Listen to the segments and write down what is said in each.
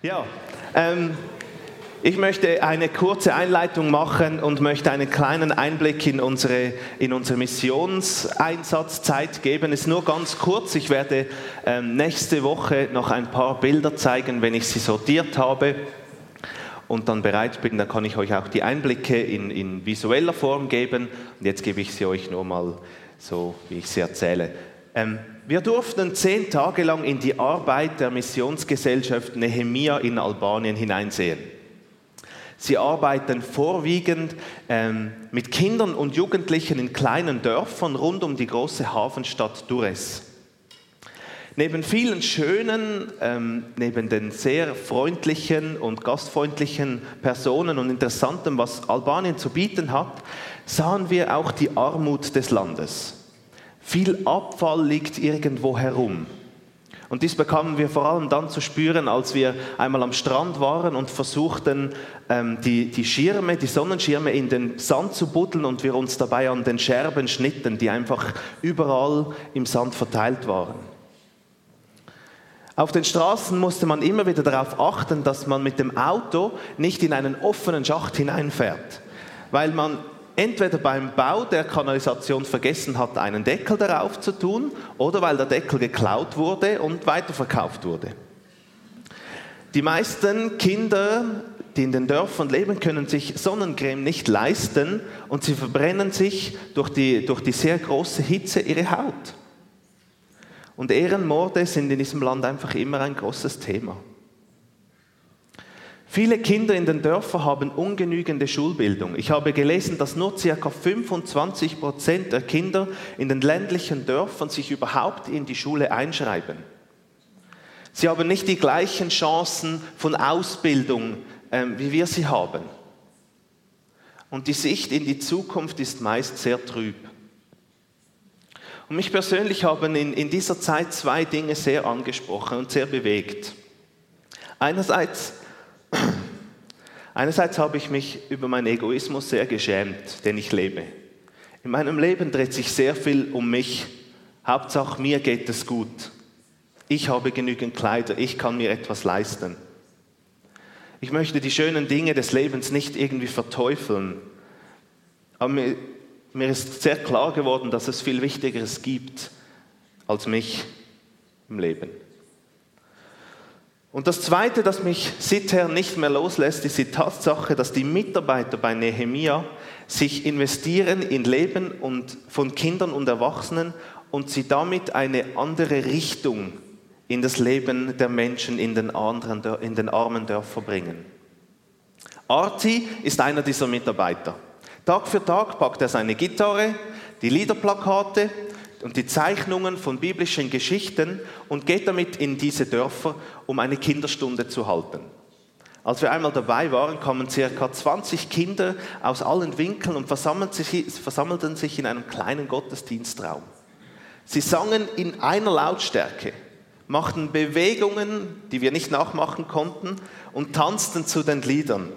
Ja, ähm, ich möchte eine kurze Einleitung machen und möchte einen kleinen Einblick in unsere, in unsere Missionseinsatzzeit geben. Es ist nur ganz kurz. Ich werde ähm, nächste Woche noch ein paar Bilder zeigen, wenn ich sie sortiert habe und dann bereit bin, dann kann ich euch auch die Einblicke in, in visueller Form geben. Und jetzt gebe ich sie euch nur mal so, wie ich sie erzähle. Ähm, wir durften zehn Tage lang in die Arbeit der Missionsgesellschaft Nehemia in Albanien hineinsehen. Sie arbeiten vorwiegend ähm, mit Kindern und Jugendlichen in kleinen Dörfern rund um die große Hafenstadt Dures. Neben vielen schönen, ähm, neben den sehr freundlichen und gastfreundlichen Personen und Interessantem, was Albanien zu bieten hat, sahen wir auch die Armut des Landes. Viel Abfall liegt irgendwo herum. Und dies bekamen wir vor allem dann zu spüren, als wir einmal am Strand waren und versuchten, ähm, die, die Schirme, die Sonnenschirme in den Sand zu buddeln und wir uns dabei an den Scherben schnitten, die einfach überall im Sand verteilt waren. Auf den Straßen musste man immer wieder darauf achten, dass man mit dem Auto nicht in einen offenen Schacht hineinfährt, weil man entweder beim Bau der Kanalisation vergessen hat, einen Deckel darauf zu tun, oder weil der Deckel geklaut wurde und weiterverkauft wurde. Die meisten Kinder, die in den Dörfern leben, können sich Sonnencreme nicht leisten und sie verbrennen sich durch die, durch die sehr große Hitze ihre Haut. Und Ehrenmorde sind in diesem Land einfach immer ein großes Thema. Viele Kinder in den Dörfern haben ungenügende Schulbildung. Ich habe gelesen, dass nur ca. 25 Prozent der Kinder in den ländlichen Dörfern sich überhaupt in die Schule einschreiben. Sie haben nicht die gleichen Chancen von Ausbildung, äh, wie wir sie haben. Und die Sicht in die Zukunft ist meist sehr trüb. Und mich persönlich haben in, in dieser Zeit zwei Dinge sehr angesprochen und sehr bewegt. Einerseits Einerseits habe ich mich über meinen Egoismus sehr geschämt, den ich lebe. In meinem Leben dreht sich sehr viel um mich. Hauptsache mir geht es gut. Ich habe genügend Kleider, ich kann mir etwas leisten. Ich möchte die schönen Dinge des Lebens nicht irgendwie verteufeln. Aber mir, mir ist sehr klar geworden, dass es viel Wichtigeres gibt als mich im Leben. Und das Zweite, das mich seither nicht mehr loslässt, ist die Tatsache, dass die Mitarbeiter bei Nehemia sich investieren in Leben und von Kindern und Erwachsenen und sie damit eine andere Richtung in das Leben der Menschen in den, anderen, in den armen Dörfern bringen. Arti ist einer dieser Mitarbeiter. Tag für Tag packt er seine Gitarre, die Liederplakate und die Zeichnungen von biblischen Geschichten und geht damit in diese Dörfer, um eine Kinderstunde zu halten. Als wir einmal dabei waren, kamen circa 20 Kinder aus allen Winkeln und versammelten sich in einem kleinen Gottesdienstraum. Sie sangen in einer Lautstärke, machten Bewegungen, die wir nicht nachmachen konnten, und tanzten zu den Liedern.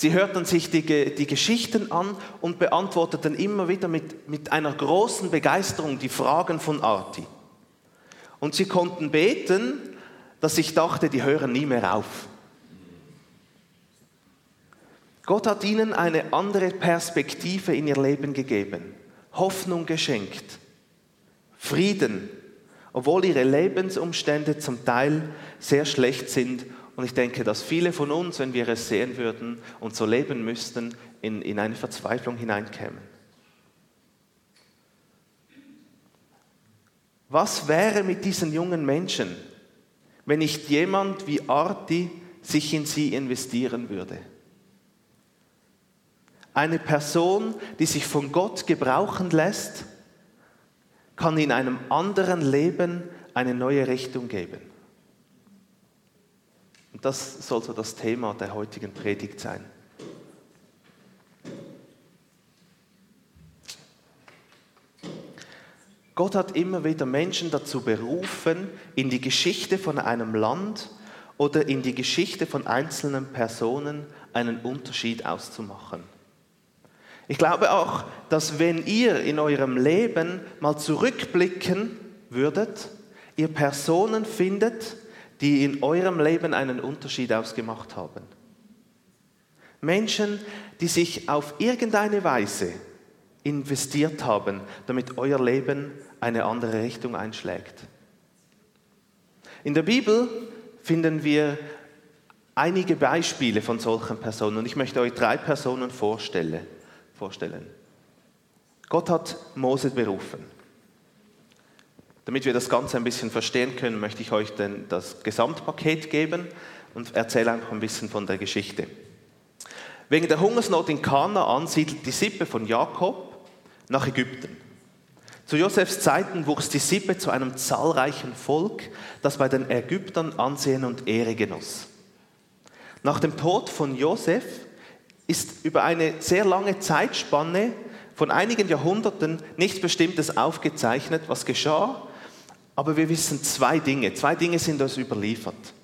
Sie hörten sich die, die Geschichten an und beantworteten immer wieder mit, mit einer großen Begeisterung die Fragen von Arti. Und sie konnten beten, dass ich dachte, die hören nie mehr auf. Gott hat ihnen eine andere Perspektive in ihr Leben gegeben, Hoffnung geschenkt, Frieden, obwohl ihre Lebensumstände zum Teil sehr schlecht sind und ich denke, dass viele von uns, wenn wir es sehen würden und so leben müssten, in, in eine Verzweiflung hineinkämen. Was wäre mit diesen jungen Menschen, wenn nicht jemand wie Arti sich in sie investieren würde? Eine Person, die sich von Gott gebrauchen lässt, kann in einem anderen Leben eine neue Richtung geben. Und das soll so das Thema der heutigen Predigt sein. Gott hat immer wieder Menschen dazu berufen, in die Geschichte von einem Land oder in die Geschichte von einzelnen Personen einen Unterschied auszumachen. Ich glaube auch, dass wenn ihr in eurem Leben mal zurückblicken würdet, ihr Personen findet, die in eurem Leben einen Unterschied ausgemacht haben. Menschen, die sich auf irgendeine Weise investiert haben, damit euer Leben eine andere Richtung einschlägt. In der Bibel finden wir einige Beispiele von solchen Personen und ich möchte euch drei Personen vorstellen. Gott hat Mose berufen. Damit wir das Ganze ein bisschen verstehen können, möchte ich euch denn das Gesamtpaket geben und erzähle einfach ein bisschen von der Geschichte. Wegen der Hungersnot in Kanaan siedelt die Sippe von Jakob nach Ägypten. Zu Josefs Zeiten wuchs die Sippe zu einem zahlreichen Volk, das bei den Ägyptern Ansehen und Ehre genoss. Nach dem Tod von Josef ist über eine sehr lange Zeitspanne von einigen Jahrhunderten nichts Bestimmtes aufgezeichnet, was geschah, aber wir wissen zwei Dinge. Zwei Dinge sind uns überliefert.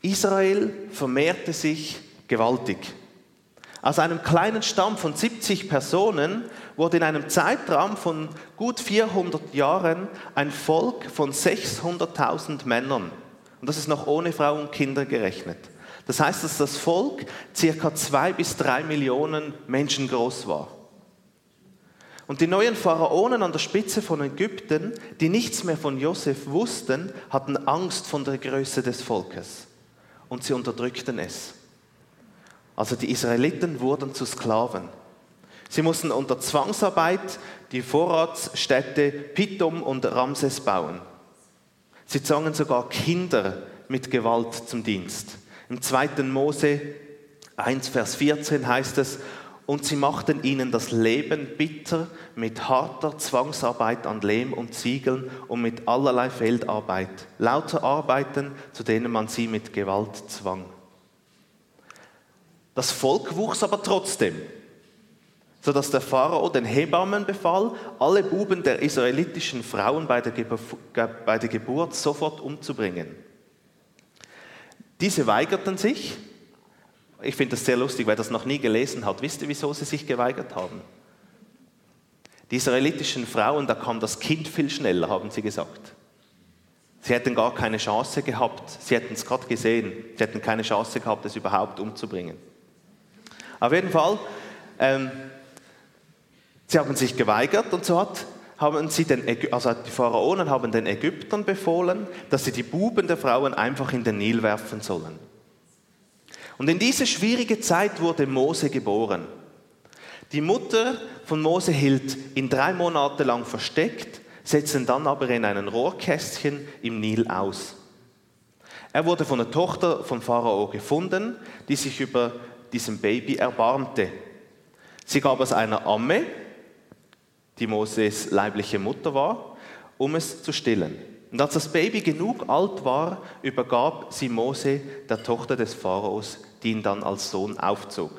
Israel vermehrte sich gewaltig. Aus einem kleinen Stamm von 70 Personen wurde in einem Zeitraum von gut 400 Jahren ein Volk von 600.000 Männern. Und das ist noch ohne Frauen und Kinder gerechnet. Das heißt, dass das Volk circa zwei bis drei Millionen Menschen groß war. Und die neuen Pharaonen an der Spitze von Ägypten, die nichts mehr von Josef wussten, hatten Angst von der Größe des Volkes. Und sie unterdrückten es. Also die Israeliten wurden zu Sklaven. Sie mussten unter Zwangsarbeit die Vorratsstädte Pithom und Ramses bauen. Sie zwangen sogar Kinder mit Gewalt zum Dienst. Im 2. Mose 1, Vers 14 heißt es, und sie machten ihnen das Leben bitter mit harter Zwangsarbeit an Lehm und Ziegeln und mit allerlei Feldarbeit, lauter Arbeiten, zu denen man sie mit Gewalt zwang. Das Volk wuchs aber trotzdem, sodass der Pharao den Hebammen befahl, alle Buben der israelitischen Frauen bei der, bei der Geburt sofort umzubringen. Diese weigerten sich. Ich finde das sehr lustig, wer das noch nie gelesen hat. Wisst ihr, wieso sie sich geweigert haben? Die israelitischen Frauen, da kam das Kind viel schneller, haben sie gesagt. Sie hätten gar keine Chance gehabt. Sie hätten es gerade gesehen. Sie hätten keine Chance gehabt, es überhaupt umzubringen. Auf jeden Fall, ähm, sie haben sich geweigert und so hat, haben sie den, also die Pharaonen haben den Ägyptern befohlen, dass sie die Buben der Frauen einfach in den Nil werfen sollen. Und in diese schwierige Zeit wurde Mose geboren. Die Mutter von Mose hielt ihn drei Monate lang versteckt, setzte ihn dann aber in einen Rohrkästchen im Nil aus. Er wurde von der Tochter von Pharao gefunden, die sich über diesem Baby erbarmte. Sie gab es einer Amme, die Moses leibliche Mutter war, um es zu stillen. Und als das Baby genug alt war, übergab sie Mose der Tochter des Pharaos, die ihn dann als Sohn aufzog.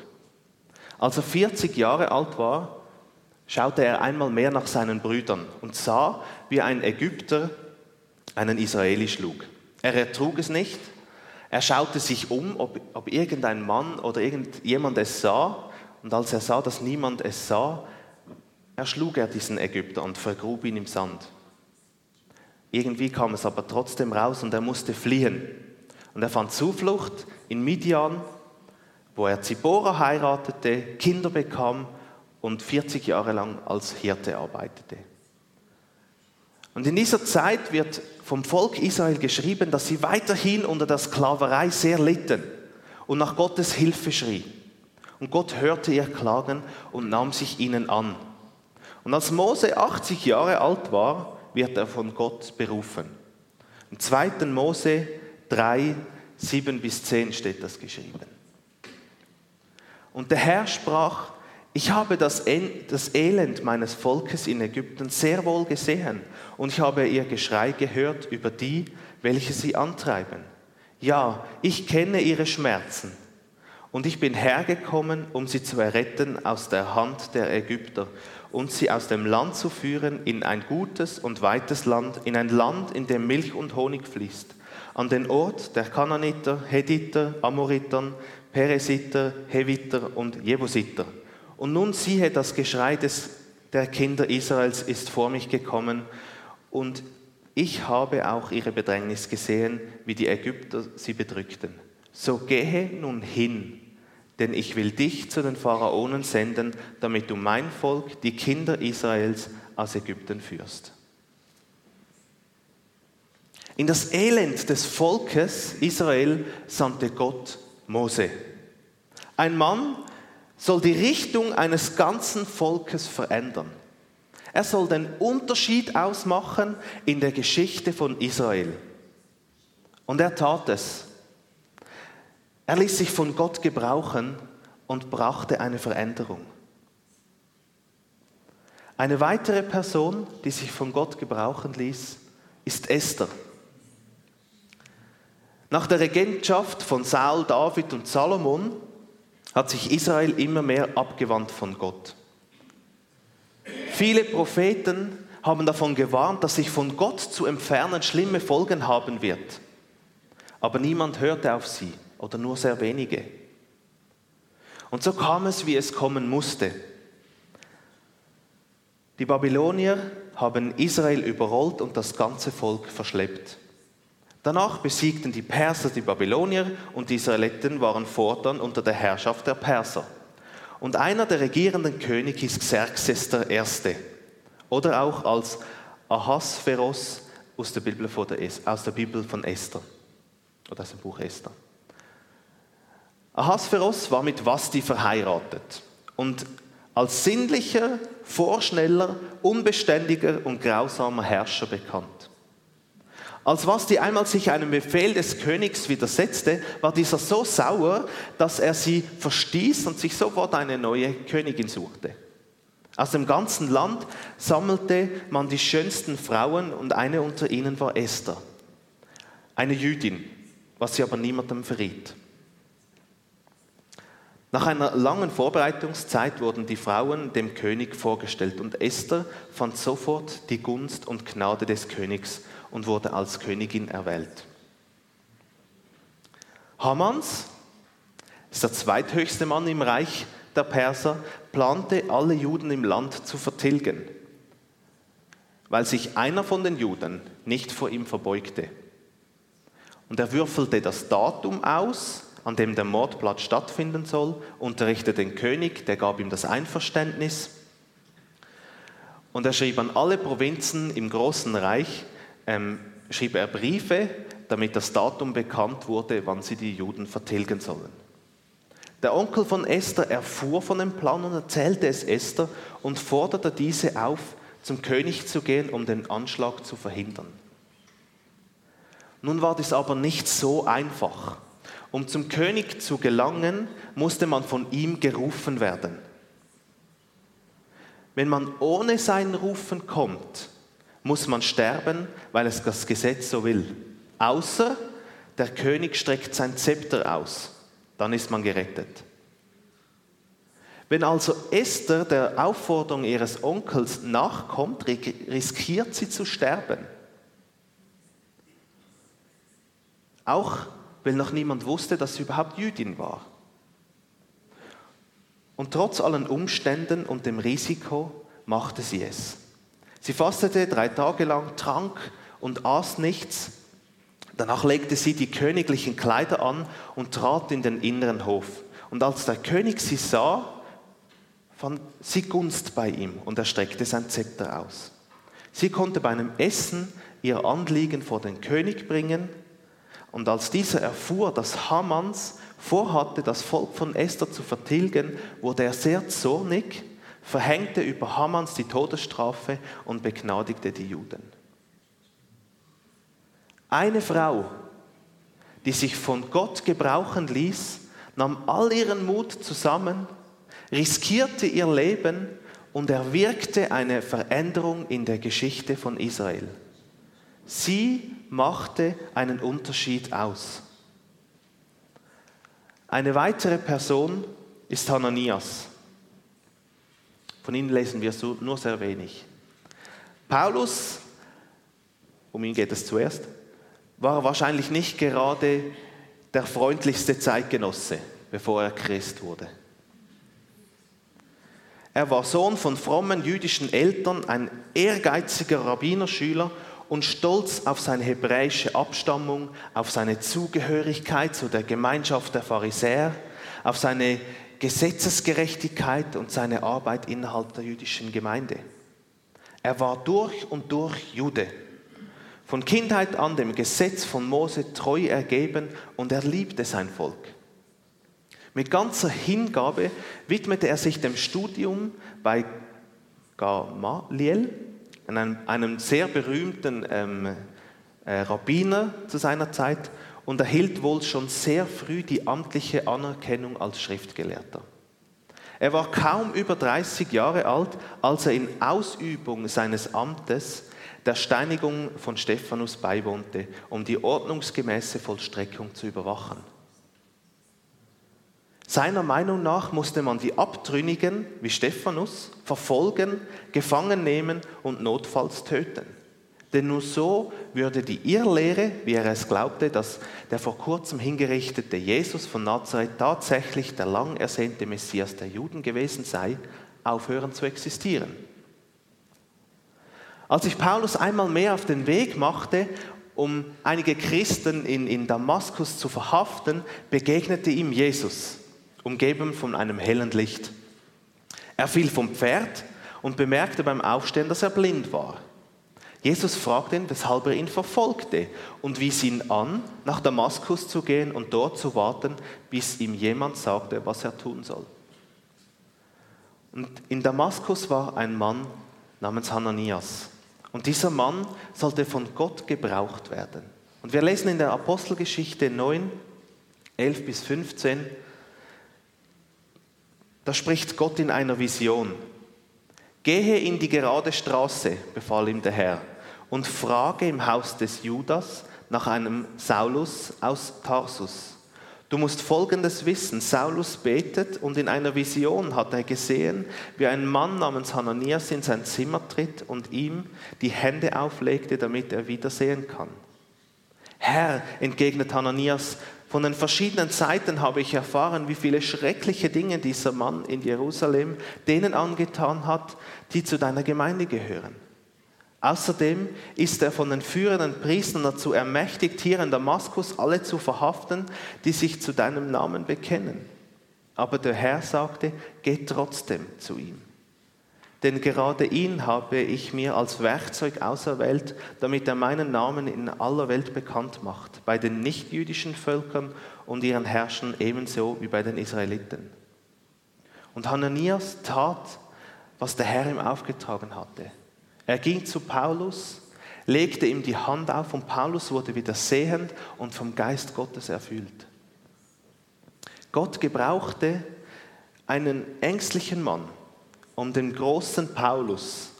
Als er 40 Jahre alt war, schaute er einmal mehr nach seinen Brüdern und sah, wie ein Ägypter einen Israeli schlug. Er ertrug es nicht er schaute sich um, ob, ob irgendein Mann oder irgendjemand es sah. Und als er sah, dass niemand es sah, erschlug er diesen Ägypter und vergrub ihn im Sand. Irgendwie kam es aber trotzdem raus und er musste fliehen. Und er fand Zuflucht in Midian, wo er Zippora heiratete, Kinder bekam und 40 Jahre lang als Hirte arbeitete. Und in dieser Zeit wird vom Volk Israel geschrieben, dass sie weiterhin unter der Sklaverei sehr litten und nach Gottes Hilfe schrie. Und Gott hörte ihr Klagen und nahm sich ihnen an. Und als Mose 80 Jahre alt war, wird er von Gott berufen. Im 2. Mose 3, 7 bis 10 steht das geschrieben. Und der Herr sprach, ich habe das, das Elend meines Volkes in Ägypten sehr wohl gesehen und ich habe ihr Geschrei gehört über die, welche sie antreiben. Ja, ich kenne ihre Schmerzen und ich bin hergekommen, um sie zu erretten aus der Hand der Ägypter und sie aus dem Land zu führen in ein gutes und weites Land, in ein Land, in dem Milch und Honig fließt, an den Ort der Kananiter, Hediter, Amoritern, Peresiter, Heviter und Jebusiter und nun siehe, das Geschrei des, der Kinder Israels ist vor mich gekommen und ich habe auch ihre Bedrängnis gesehen, wie die Ägypter sie bedrückten. So gehe nun hin, denn ich will dich zu den Pharaonen senden, damit du mein Volk, die Kinder Israels, aus Ägypten führst. In das Elend des Volkes Israel sandte Gott Mose. Ein Mann soll die Richtung eines ganzen Volkes verändern. Er soll den Unterschied ausmachen in der Geschichte von Israel. Und er tat es. Er ließ sich von Gott gebrauchen und brachte eine Veränderung. Eine weitere Person, die sich von Gott gebrauchen ließ, ist Esther. Nach der Regentschaft von Saul, David und Salomon hat sich Israel immer mehr abgewandt von Gott. Viele Propheten haben davon gewarnt, dass sich von Gott zu entfernen schlimme Folgen haben wird. Aber niemand hörte auf sie oder nur sehr wenige. Und so kam es, wie es kommen musste. Die Babylonier haben Israel überrollt und das ganze Volk verschleppt. Danach besiegten die Perser die Babylonier und die Israeliten waren fortan unter der Herrschaft der Perser. Und einer der regierenden Könige ist Xerxes I. Oder auch als Ahasveros aus der Bibel von, der, aus der Bibel von Esther. Oder aus dem Buch Esther. Ahasveros war mit Vasti verheiratet und als sinnlicher, vorschneller, unbeständiger und grausamer Herrscher bekannt. Als Vasti einmal sich einem Befehl des Königs widersetzte, war dieser so sauer, dass er sie verstieß und sich sofort eine neue Königin suchte. Aus dem ganzen Land sammelte man die schönsten Frauen und eine unter ihnen war Esther, eine Jüdin, was sie aber niemandem verriet. Nach einer langen Vorbereitungszeit wurden die Frauen dem König vorgestellt und Esther fand sofort die Gunst und Gnade des Königs und wurde als Königin erwählt. Hamans ist der zweithöchste Mann im Reich der Perser, plante alle Juden im Land zu vertilgen, weil sich einer von den Juden nicht vor ihm verbeugte. Und er würfelte das Datum aus, an dem der Mordplatz stattfinden soll, unterrichtete den König, der gab ihm das Einverständnis. Und er schrieb an alle Provinzen im großen Reich, ähm, schrieb er Briefe, damit das Datum bekannt wurde, wann sie die Juden vertilgen sollen. Der Onkel von Esther erfuhr von dem Plan und erzählte es Esther und forderte diese auf, zum König zu gehen, um den Anschlag zu verhindern. Nun war dies aber nicht so einfach. Um zum König zu gelangen, musste man von ihm gerufen werden. Wenn man ohne sein Rufen kommt, muss man sterben, weil es das Gesetz so will. Außer der König streckt sein Zepter aus, dann ist man gerettet. Wenn also Esther der Aufforderung ihres Onkels nachkommt, riskiert sie zu sterben. Auch weil noch niemand wusste, dass sie überhaupt Jüdin war. Und trotz allen Umständen und dem Risiko machte sie es. Sie fastete drei Tage lang, trank und aß nichts. Danach legte sie die königlichen Kleider an und trat in den inneren Hof. Und als der König sie sah, fand sie Gunst bei ihm und er streckte sein Zepter aus. Sie konnte bei einem Essen ihr Anliegen vor den König bringen. Und als dieser erfuhr, dass Hamans vorhatte, das Volk von Esther zu vertilgen, wurde er sehr zornig verhängte über Hammans die Todesstrafe und begnadigte die Juden. Eine Frau, die sich von Gott gebrauchen ließ, nahm all ihren Mut zusammen, riskierte ihr Leben und erwirkte eine Veränderung in der Geschichte von Israel. Sie machte einen Unterschied aus. Eine weitere Person ist Hananias. Von ihnen lesen wir nur sehr wenig. Paulus, um ihn geht es zuerst, war wahrscheinlich nicht gerade der freundlichste Zeitgenosse, bevor er Christ wurde. Er war Sohn von frommen jüdischen Eltern, ein ehrgeiziger Rabbinerschüler und stolz auf seine hebräische Abstammung, auf seine Zugehörigkeit zu der Gemeinschaft der Pharisäer, auf seine Gesetzesgerechtigkeit und seine Arbeit innerhalb der jüdischen Gemeinde. Er war durch und durch Jude. Von Kindheit an dem Gesetz von Mose treu ergeben und er liebte sein Volk. Mit ganzer Hingabe widmete er sich dem Studium bei Gamaliel, einem, einem sehr berühmten ähm, äh, Rabbiner zu seiner Zeit, und erhielt wohl schon sehr früh die amtliche Anerkennung als Schriftgelehrter. Er war kaum über 30 Jahre alt, als er in Ausübung seines Amtes der Steinigung von Stephanus beiwohnte, um die ordnungsgemäße Vollstreckung zu überwachen. Seiner Meinung nach musste man die Abtrünnigen wie Stephanus verfolgen, gefangen nehmen und notfalls töten. Denn nur so würde die Irrlehre, wie er es glaubte, dass der vor kurzem hingerichtete Jesus von Nazareth tatsächlich der lang ersehnte Messias der Juden gewesen sei, aufhören zu existieren. Als sich Paulus einmal mehr auf den Weg machte, um einige Christen in, in Damaskus zu verhaften, begegnete ihm Jesus umgeben von einem hellen Licht. Er fiel vom Pferd und bemerkte beim Aufstehen, dass er blind war. Jesus fragte ihn, weshalb er ihn verfolgte und wies ihn an, nach Damaskus zu gehen und dort zu warten, bis ihm jemand sagte, was er tun soll. Und in Damaskus war ein Mann namens Hananias. Und dieser Mann sollte von Gott gebraucht werden. Und wir lesen in der Apostelgeschichte 9, 11 bis 15, da spricht Gott in einer Vision. Gehe in die gerade Straße, befahl ihm der Herr, und frage im Haus des Judas nach einem Saulus aus Tarsus. Du musst Folgendes wissen. Saulus betet und in einer Vision hat er gesehen, wie ein Mann namens Hananias in sein Zimmer tritt und ihm die Hände auflegte, damit er wieder sehen kann. Herr, entgegnet Hananias, von den verschiedenen Seiten habe ich erfahren, wie viele schreckliche Dinge dieser Mann in Jerusalem denen angetan hat, die zu deiner Gemeinde gehören. Außerdem ist er von den führenden Priestern dazu ermächtigt, hier in Damaskus alle zu verhaften, die sich zu deinem Namen bekennen. Aber der Herr sagte, geh trotzdem zu ihm denn gerade ihn habe ich mir als Werkzeug auserwählt, damit er meinen Namen in aller Welt bekannt macht, bei den nichtjüdischen Völkern und ihren Herrschern ebenso wie bei den Israeliten. Und Hananias tat, was der Herr ihm aufgetragen hatte. Er ging zu Paulus, legte ihm die Hand auf und Paulus wurde wieder sehend und vom Geist Gottes erfüllt. Gott gebrauchte einen ängstlichen Mann, um dem großen Paulus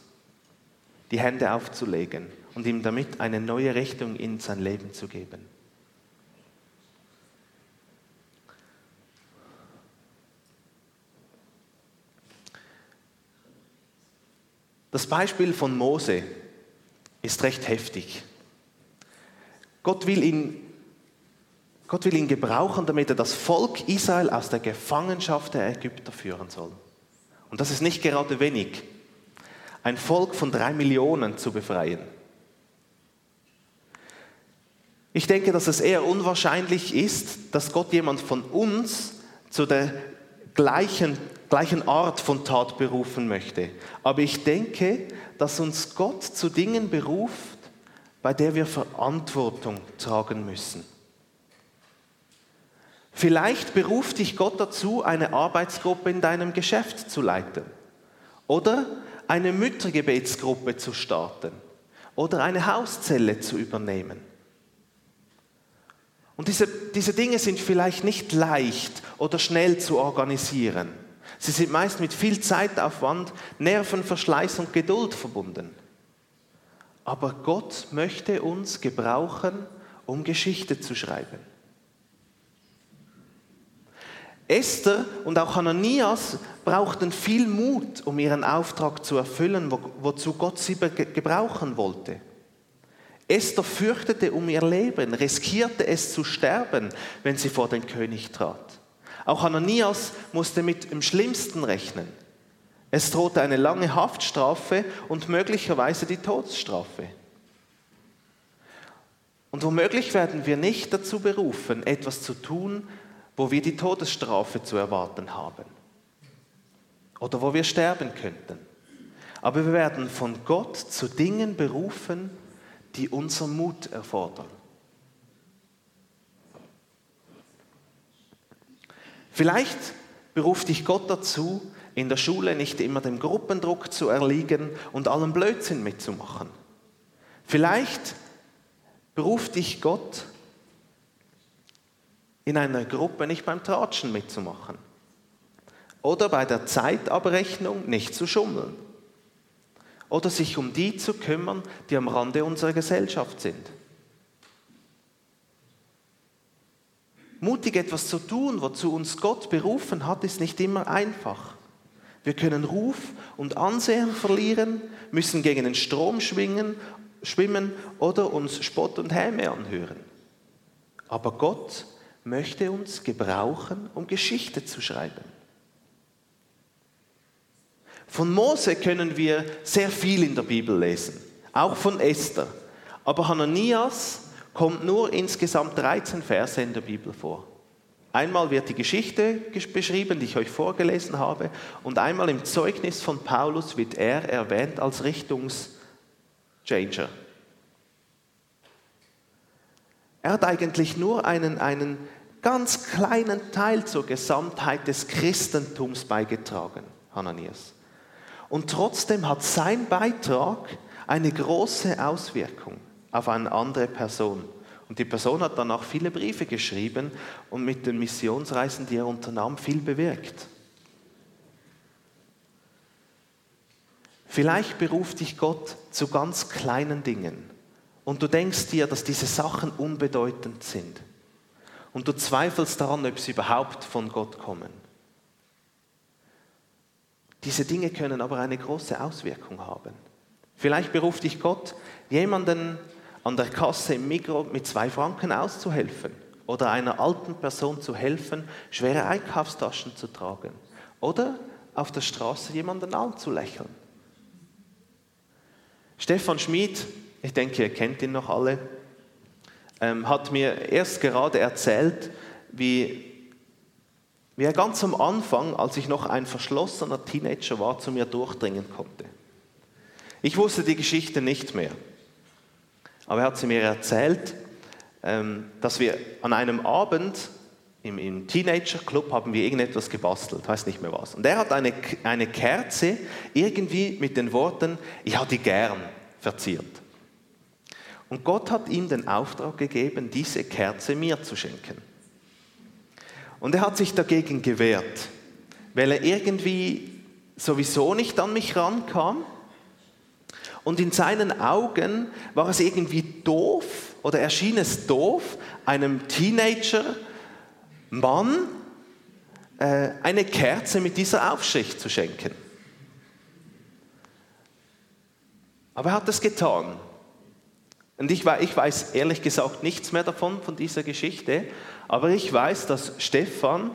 die Hände aufzulegen und ihm damit eine neue Richtung in sein Leben zu geben. Das Beispiel von Mose ist recht heftig. Gott will ihn, Gott will ihn gebrauchen, damit er das Volk Israel aus der Gefangenschaft der Ägypter führen soll. Und das ist nicht gerade wenig, ein Volk von drei Millionen zu befreien. Ich denke, dass es eher unwahrscheinlich ist, dass Gott jemand von uns zu der gleichen, gleichen Art von Tat berufen möchte. Aber ich denke, dass uns Gott zu Dingen beruft, bei der wir Verantwortung tragen müssen. Vielleicht beruft dich Gott dazu, eine Arbeitsgruppe in deinem Geschäft zu leiten oder eine Müttergebetsgruppe zu starten oder eine Hauszelle zu übernehmen. Und diese, diese Dinge sind vielleicht nicht leicht oder schnell zu organisieren. Sie sind meist mit viel Zeitaufwand, Nervenverschleiß und Geduld verbunden. Aber Gott möchte uns gebrauchen, um Geschichte zu schreiben. Esther und auch Hananias brauchten viel Mut, um ihren Auftrag zu erfüllen, wo, wozu Gott sie gebrauchen wollte. Esther fürchtete um ihr Leben, riskierte es zu sterben, wenn sie vor den König trat. Auch Hananias musste mit dem Schlimmsten rechnen. Es drohte eine lange Haftstrafe und möglicherweise die Todesstrafe. Und womöglich werden wir nicht dazu berufen, etwas zu tun, wo wir die Todesstrafe zu erwarten haben oder wo wir sterben könnten. Aber wir werden von Gott zu Dingen berufen, die unser Mut erfordern. Vielleicht beruft dich Gott dazu, in der Schule nicht immer dem Gruppendruck zu erliegen und allem Blödsinn mitzumachen. Vielleicht beruft dich Gott, in einer Gruppe nicht beim Tratschen mitzumachen oder bei der Zeitabrechnung nicht zu schummeln oder sich um die zu kümmern, die am Rande unserer Gesellschaft sind. Mutig etwas zu tun, wozu uns Gott berufen hat, ist nicht immer einfach. Wir können Ruf und Ansehen verlieren, müssen gegen den Strom schwingen, schwimmen oder uns Spott und Häme anhören. Aber Gott möchte uns gebrauchen, um Geschichte zu schreiben. Von Mose können wir sehr viel in der Bibel lesen, auch von Esther. Aber Hananias kommt nur insgesamt 13 Verse in der Bibel vor. Einmal wird die Geschichte beschrieben, die ich euch vorgelesen habe, und einmal im Zeugnis von Paulus wird er erwähnt als Richtungschanger. Er hat eigentlich nur einen, einen ganz kleinen Teil zur Gesamtheit des Christentums beigetragen, Hananias. Und trotzdem hat sein Beitrag eine große Auswirkung auf eine andere Person. Und die Person hat dann auch viele Briefe geschrieben und mit den Missionsreisen, die er unternahm, viel bewirkt. Vielleicht beruft dich Gott zu ganz kleinen Dingen und du denkst dir, dass diese Sachen unbedeutend sind und du zweifelst daran, ob sie überhaupt von Gott kommen. Diese Dinge können aber eine große Auswirkung haben. Vielleicht beruft dich Gott, jemanden an der Kasse im Mikro mit zwei Franken auszuhelfen oder einer alten Person zu helfen, schwere Einkaufstaschen zu tragen oder auf der Straße jemanden anzulächeln. Stefan Schmid, ich denke, ihr kennt ihn noch alle, ähm, hat mir erst gerade erzählt, wie wie er ganz am Anfang, als ich noch ein verschlossener Teenager war, zu mir durchdringen konnte. Ich wusste die Geschichte nicht mehr, aber er hat sie mir erzählt, ähm, dass wir an einem Abend im, im Teenager-Club haben wir irgendetwas gebastelt, weiß nicht mehr was. Und er hat eine, eine Kerze irgendwie mit den Worten, ich hatte gern, verziert. Und Gott hat ihm den Auftrag gegeben, diese Kerze mir zu schenken. Und er hat sich dagegen gewehrt, weil er irgendwie sowieso nicht an mich rankam. Und in seinen Augen war es irgendwie doof oder erschien es doof, einem Teenager, Mann, äh, eine Kerze mit dieser Aufschrift zu schenken. Aber er hat es getan. Und ich, ich weiß ehrlich gesagt nichts mehr davon, von dieser Geschichte, aber ich weiß, dass Stefan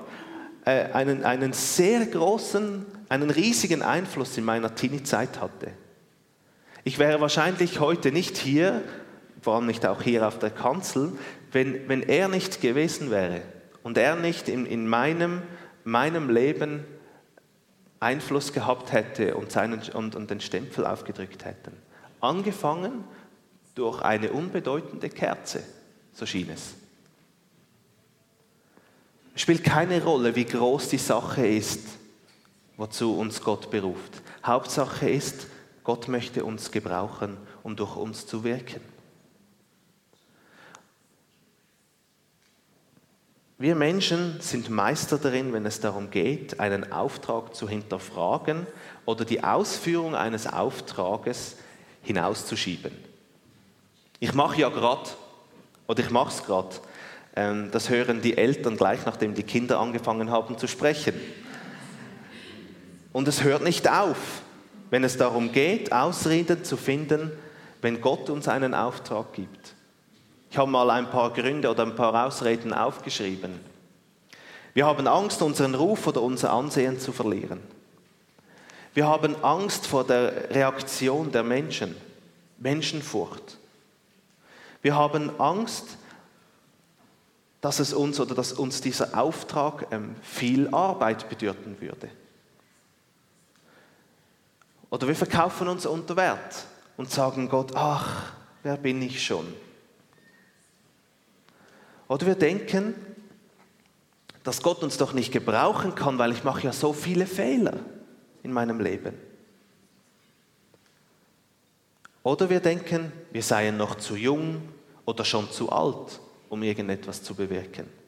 äh, einen, einen sehr großen, einen riesigen Einfluss in meiner Teenie-Zeit hatte. Ich wäre wahrscheinlich heute nicht hier, vor allem nicht auch hier auf der Kanzel, wenn, wenn er nicht gewesen wäre und er nicht in, in meinem, meinem Leben Einfluss gehabt hätte und, seinen, und, und den Stempel aufgedrückt hätte. Angefangen durch eine unbedeutende Kerze, so schien es. Es spielt keine Rolle, wie groß die Sache ist, wozu uns Gott beruft. Hauptsache ist, Gott möchte uns gebrauchen, um durch uns zu wirken. Wir Menschen sind Meister darin, wenn es darum geht, einen Auftrag zu hinterfragen oder die Ausführung eines Auftrages hinauszuschieben. Ich mache ja gerade, oder ich mache es gerade, ähm, das hören die Eltern gleich, nachdem die Kinder angefangen haben zu sprechen. Und es hört nicht auf, wenn es darum geht, Ausreden zu finden, wenn Gott uns einen Auftrag gibt. Ich habe mal ein paar Gründe oder ein paar Ausreden aufgeschrieben. Wir haben Angst, unseren Ruf oder unser Ansehen zu verlieren. Wir haben Angst vor der Reaktion der Menschen, Menschenfurcht. Wir haben Angst, dass es uns oder dass uns dieser Auftrag ähm, viel Arbeit bedürfen würde. Oder wir verkaufen uns unter Wert und sagen Gott, ach, wer bin ich schon? Oder wir denken, dass Gott uns doch nicht gebrauchen kann, weil ich mache ja so viele Fehler in meinem Leben. Oder wir denken, wir seien noch zu jung oder schon zu alt, um irgendetwas zu bewirken.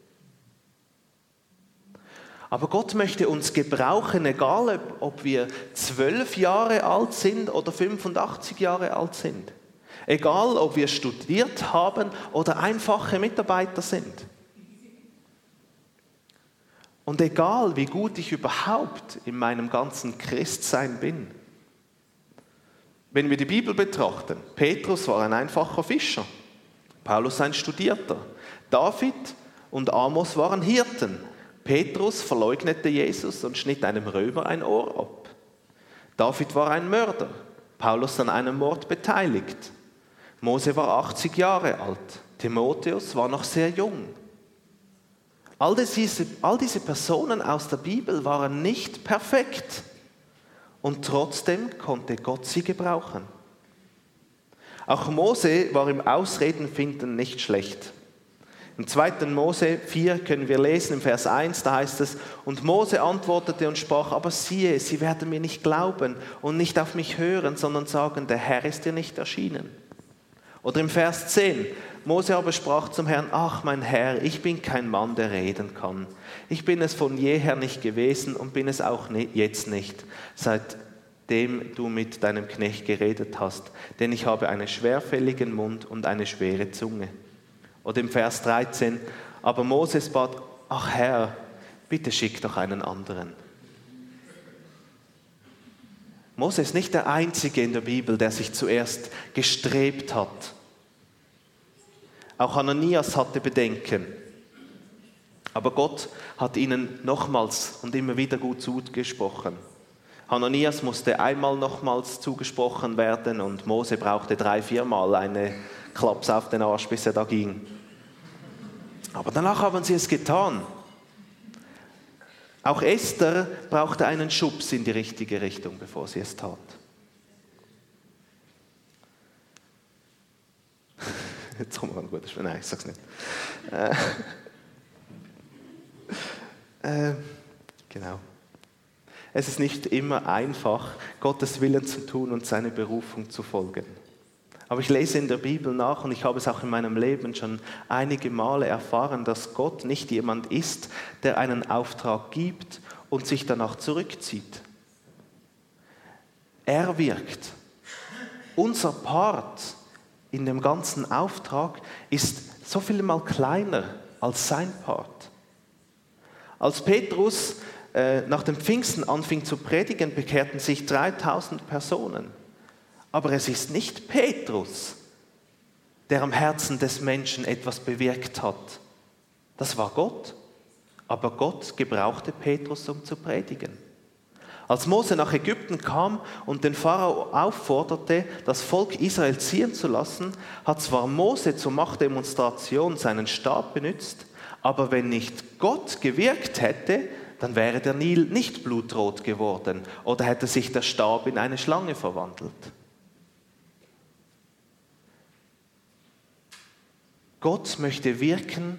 Aber Gott möchte uns gebrauchen, egal ob wir zwölf Jahre alt sind oder 85 Jahre alt sind. Egal ob wir studiert haben oder einfache Mitarbeiter sind. Und egal wie gut ich überhaupt in meinem ganzen Christsein bin. Wenn wir die Bibel betrachten, Petrus war ein einfacher Fischer, Paulus ein Studierter, David und Amos waren Hirten, Petrus verleugnete Jesus und schnitt einem Römer ein Ohr ab. David war ein Mörder, Paulus an einem Mord beteiligt. Mose war 80 Jahre alt, Timotheus war noch sehr jung. All diese, all diese Personen aus der Bibel waren nicht perfekt und trotzdem konnte Gott sie gebrauchen. Auch Mose war im Ausredenfinden nicht schlecht. Im 2. Mose 4 können wir lesen, im Vers 1, da heißt es, und Mose antwortete und sprach, aber siehe, sie werden mir nicht glauben und nicht auf mich hören, sondern sagen, der Herr ist dir nicht erschienen. Oder im Vers 10, Mose aber sprach zum Herrn, ach mein Herr, ich bin kein Mann, der reden kann. Ich bin es von jeher nicht gewesen und bin es auch jetzt nicht, seitdem du mit deinem Knecht geredet hast, denn ich habe einen schwerfälligen Mund und eine schwere Zunge. Oder im Vers 13, aber Moses bat, ach Herr, bitte schick doch einen anderen. Mose ist nicht der Einzige in der Bibel, der sich zuerst gestrebt hat. Auch Ananias hatte Bedenken. Aber Gott hat ihnen nochmals und immer wieder gut zugesprochen. Hananias musste einmal nochmals zugesprochen werden und Mose brauchte drei, viermal eine Klaps auf den Arsch, bis er da ging. Aber danach haben sie es getan. Auch Esther brauchte einen Schubs in die richtige Richtung, bevor sie es tat. Jetzt kommen wir an gutes Nein, ich sag's nicht. Äh, äh, genau. Es ist nicht immer einfach, Gottes Willen zu tun und seine Berufung zu folgen. Aber ich lese in der Bibel nach und ich habe es auch in meinem Leben schon einige Male erfahren, dass Gott nicht jemand ist, der einen Auftrag gibt und sich danach zurückzieht. Er wirkt. Unser Part in dem ganzen Auftrag ist so viel mal kleiner als sein Part. Als Petrus äh, nach dem Pfingsten anfing zu predigen, bekehrten sich 3000 Personen. Aber es ist nicht Petrus, der am Herzen des Menschen etwas bewirkt hat. Das war Gott. Aber Gott gebrauchte Petrus, um zu predigen. Als Mose nach Ägypten kam und den Pharao aufforderte, das Volk Israel ziehen zu lassen, hat zwar Mose zur Machtdemonstration seinen Stab benutzt, aber wenn nicht Gott gewirkt hätte, dann wäre der Nil nicht blutrot geworden oder hätte sich der Stab in eine Schlange verwandelt. Gott möchte wirken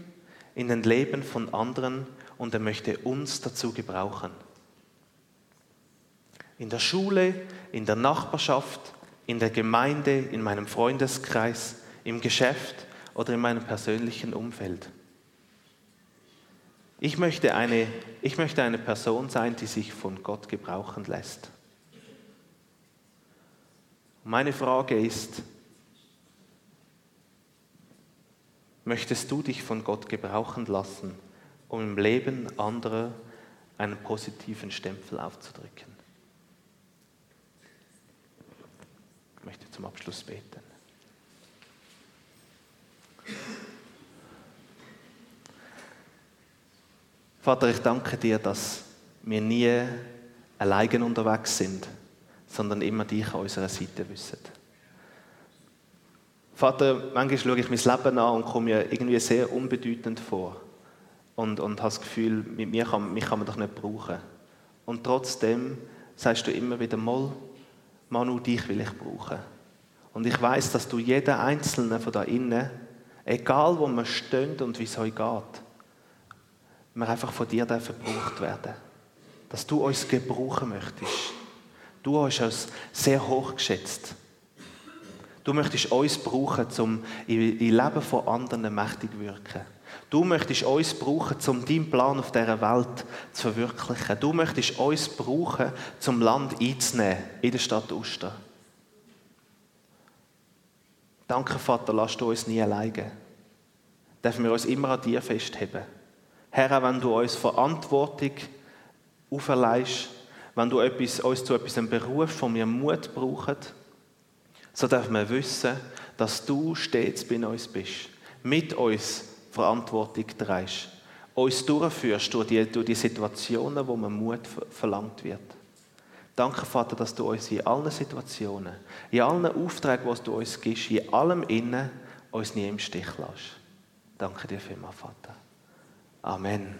in den Leben von anderen und er möchte uns dazu gebrauchen. In der Schule, in der Nachbarschaft, in der Gemeinde, in meinem Freundeskreis, im Geschäft oder in meinem persönlichen Umfeld. Ich möchte eine, ich möchte eine Person sein, die sich von Gott gebrauchen lässt. Meine Frage ist, Möchtest du dich von Gott gebrauchen lassen, um im Leben anderer einen positiven Stempel aufzudrücken? Ich möchte zum Abschluss beten. Vater, ich danke dir, dass wir nie allein unterwegs sind, sondern immer dich an unserer Seite wissen. Vater, manchmal schaue ich mein Leben an und komme mir irgendwie sehr unbedeutend vor. Und, und habe das Gefühl, mit mir kann, mich kann man doch nicht brauchen. Und trotzdem sagst du immer wieder mal, Manu, dich will ich brauchen. Und ich weiß, dass du jeden Einzelnen von da innen, egal wo man steht und wie es euch geht, wir einfach von dir gebraucht werden. Dass du uns gebrauchen möchtest. Du hast uns sehr hoch geschätzt. Du möchtest uns brauchen, um im Leben von anderen mächtig zu wirken. Du möchtest uns brauchen, um deinen Plan auf dieser Welt zu verwirklichen. Du möchtest uns brauchen, zum Land einzunehmen in der Stadt Uster. Danke, Vater, lass du uns nie alleine. Dürfen wir uns immer an dir festheben. Herr, wenn du uns Verantwortung auferleihst, wenn du etwas, uns zu etwas berufst, von mir Mut brauchen, so dürfen wir wissen, dass du stets bei uns bist, mit uns Verantwortung trägst, uns durchführst durch die, durch die Situationen, wo man Mut verlangt wird. Danke, Vater, dass du uns in allen Situationen, in allen Aufträgen, die du uns gibst, in allem Innen, uns nie im Stich lässt. Danke dir vielmals, Vater. Amen.